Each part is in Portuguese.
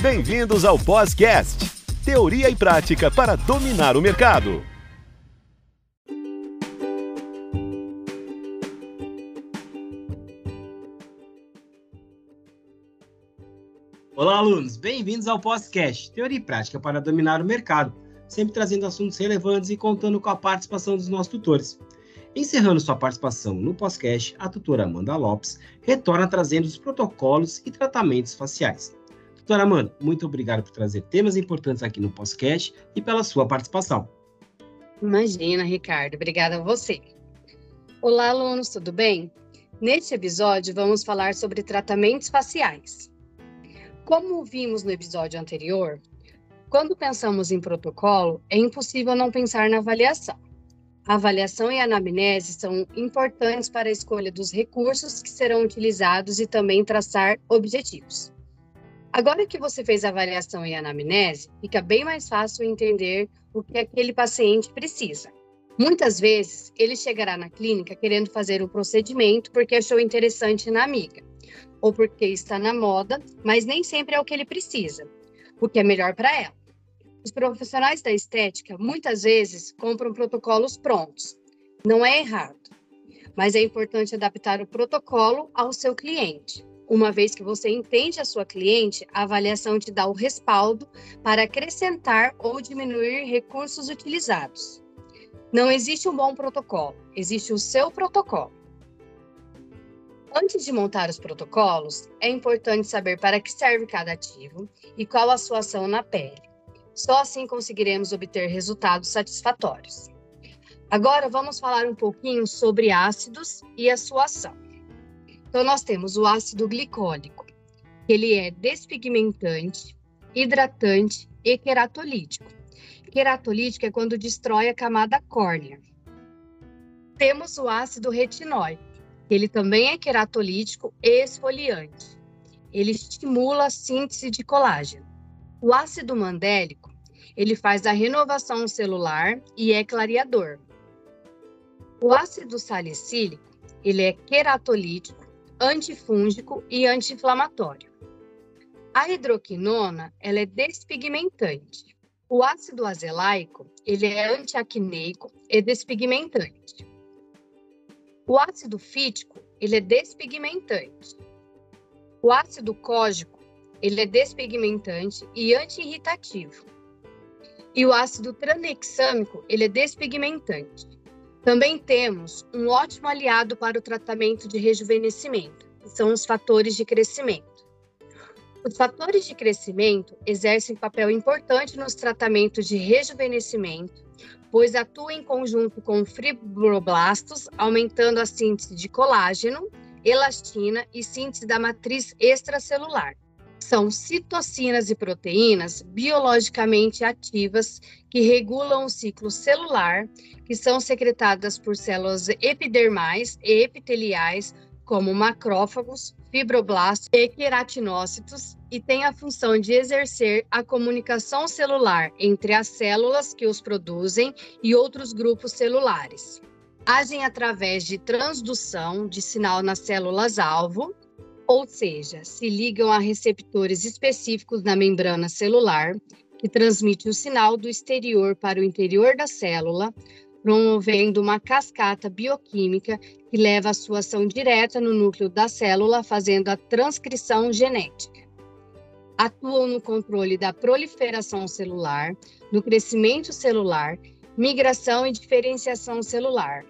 Bem-vindos ao Podcast, teoria e prática para dominar o mercado. Olá, alunos! Bem-vindos ao Podcast, teoria e prática para dominar o mercado, sempre trazendo assuntos relevantes e contando com a participação dos nossos tutores. Encerrando sua participação no podcast, a tutora Amanda Lopes retorna trazendo os protocolos e tratamentos faciais. Doutora Amanda, muito obrigado por trazer temas importantes aqui no podcast e pela sua participação. Imagina, Ricardo. Obrigada a você. Olá, alunos, tudo bem? Neste episódio, vamos falar sobre tratamentos faciais. Como vimos no episódio anterior, quando pensamos em protocolo, é impossível não pensar na avaliação. A avaliação e a anamnese são importantes para a escolha dos recursos que serão utilizados e também traçar objetivos. Agora que você fez a avaliação e a anamnese, fica bem mais fácil entender o que aquele paciente precisa. Muitas vezes, ele chegará na clínica querendo fazer um procedimento porque achou interessante na amiga ou porque está na moda, mas nem sempre é o que ele precisa, o que é melhor para ela. Os profissionais da estética muitas vezes compram protocolos prontos. Não é errado, mas é importante adaptar o protocolo ao seu cliente. Uma vez que você entende a sua cliente, a avaliação te dá o respaldo para acrescentar ou diminuir recursos utilizados. Não existe um bom protocolo, existe o seu protocolo. Antes de montar os protocolos, é importante saber para que serve cada ativo e qual a sua ação na pele. Só assim conseguiremos obter resultados satisfatórios. Agora vamos falar um pouquinho sobre ácidos e a sua ação. Então nós temos o ácido glicólico, ele é despigmentante, hidratante e queratolítico. Queratolítico é quando destrói a camada córnea. Temos o ácido retinóico, ele também é queratolítico e esfoliante. Ele estimula a síntese de colágeno. O ácido mandélico, ele faz a renovação celular e é clareador. O ácido salicílico, ele é queratolítico, antifúngico e anti-inflamatório. A hidroquinona, ela é despigmentante. O ácido azelaico, ele é antiacneico e despigmentante. O ácido fítico, ele é despigmentante. O ácido cógico, ele é despigmentante e anti-irritativo. E o ácido tranexâmico, ele é despigmentante. Também temos um ótimo aliado para o tratamento de rejuvenescimento, que são os fatores de crescimento. Os fatores de crescimento exercem papel importante nos tratamentos de rejuvenescimento, pois atua em conjunto com fibroblastos, aumentando a síntese de colágeno, elastina e síntese da matriz extracelular. São citocinas e proteínas biologicamente ativas que regulam o ciclo celular, que são secretadas por células epidermais e epiteliais, como macrófagos, fibroblastos e queratinócitos e tem a função de exercer a comunicação celular entre as células que os produzem e outros grupos celulares. Agem através de transdução de sinal nas células-alvo, ou seja, se ligam a receptores específicos na membrana celular, que transmite o sinal do exterior para o interior da célula, promovendo uma cascata bioquímica que leva a sua ação direta no núcleo da célula, fazendo a transcrição genética. Atuam no controle da proliferação celular, no crescimento celular, migração e diferenciação celular.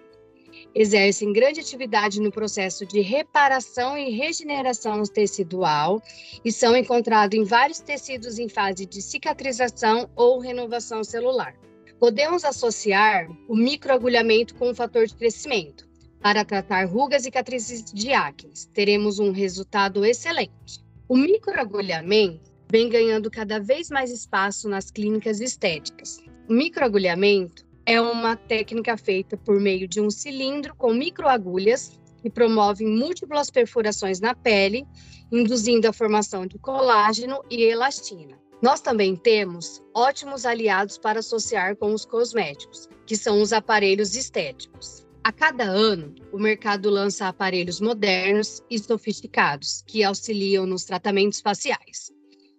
Exercem grande atividade no processo de reparação e regeneração tecidual e são encontrados em vários tecidos em fase de cicatrização ou renovação celular. Podemos associar o microagulhamento com o fator de crescimento. Para tratar rugas e cicatrizes de acne, teremos um resultado excelente. O microagulhamento vem ganhando cada vez mais espaço nas clínicas estéticas. O microagulhamento é uma técnica feita por meio de um cilindro com microagulhas que promovem múltiplas perfurações na pele, induzindo a formação de colágeno e elastina. Nós também temos ótimos aliados para associar com os cosméticos, que são os aparelhos estéticos. A cada ano, o mercado lança aparelhos modernos e sofisticados que auxiliam nos tratamentos faciais.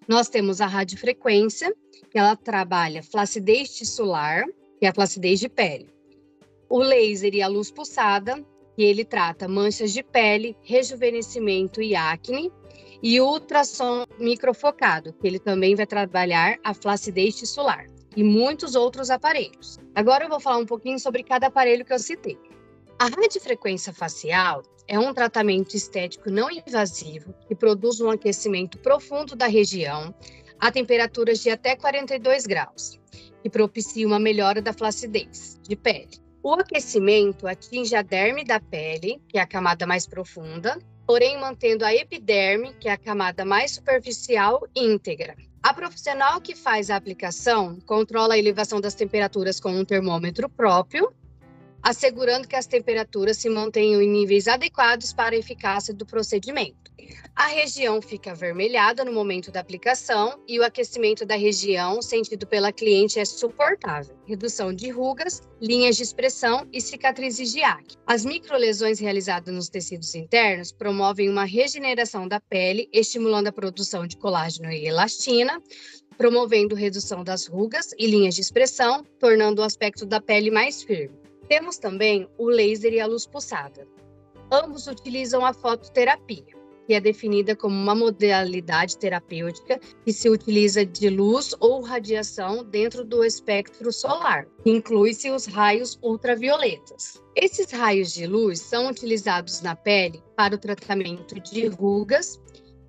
Nós temos a radiofrequência, que ela trabalha flacidez tissular, que é a flacidez de pele. O laser e a luz pulsada, que ele trata manchas de pele, rejuvenescimento e acne. E o ultrassom microfocado, que ele também vai trabalhar a flacidez tissular. E muitos outros aparelhos. Agora eu vou falar um pouquinho sobre cada aparelho que eu citei. A radiofrequência facial é um tratamento estético não invasivo que produz um aquecimento profundo da região a temperaturas de até 42 graus, que propicia uma melhora da flacidez de pele. O aquecimento atinge a derme da pele, que é a camada mais profunda, porém mantendo a epiderme, que é a camada mais superficial, íntegra. A profissional que faz a aplicação controla a elevação das temperaturas com um termômetro próprio assegurando que as temperaturas se mantenham em níveis adequados para a eficácia do procedimento. A região fica avermelhada no momento da aplicação e o aquecimento da região sentido pela cliente é suportável. Redução de rugas, linhas de expressão e cicatrizes de acne. As microlesões realizadas nos tecidos internos promovem uma regeneração da pele, estimulando a produção de colágeno e elastina, promovendo redução das rugas e linhas de expressão, tornando o aspecto da pele mais firme. Temos também o laser e a luz pulsada. Ambos utilizam a fototerapia, que é definida como uma modalidade terapêutica que se utiliza de luz ou radiação dentro do espectro solar, inclui-se os raios ultravioletas. Esses raios de luz são utilizados na pele para o tratamento de rugas,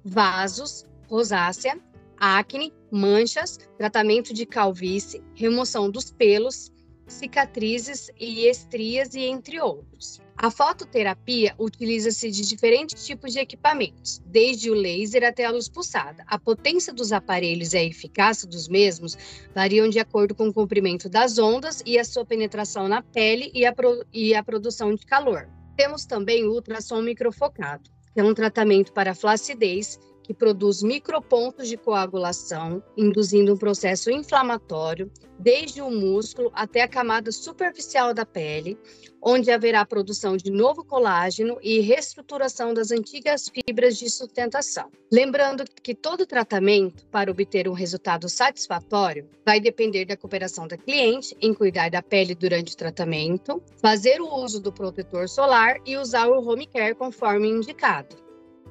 vasos, rosácea, acne, manchas, tratamento de calvície, remoção dos pelos, cicatrizes e estrias e entre outros. A fototerapia utiliza-se de diferentes tipos de equipamentos, desde o laser até a luz pulsada. A potência dos aparelhos e a eficácia dos mesmos variam de acordo com o comprimento das ondas e a sua penetração na pele e a, pro e a produção de calor. Temos também o ultrassom microfocado, que é um tratamento para flacidez que produz micropontos de coagulação, induzindo um processo inflamatório desde o músculo até a camada superficial da pele, onde haverá produção de novo colágeno e reestruturação das antigas fibras de sustentação. Lembrando que todo tratamento, para obter um resultado satisfatório, vai depender da cooperação da cliente em cuidar da pele durante o tratamento, fazer o uso do protetor solar e usar o home care conforme indicado.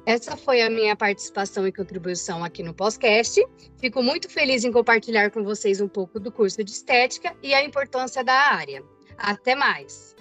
Essa foi a minha participação e contribuição aqui no podcast. Fico muito feliz em compartilhar com vocês um pouco do curso de estética e a importância da área. Até mais!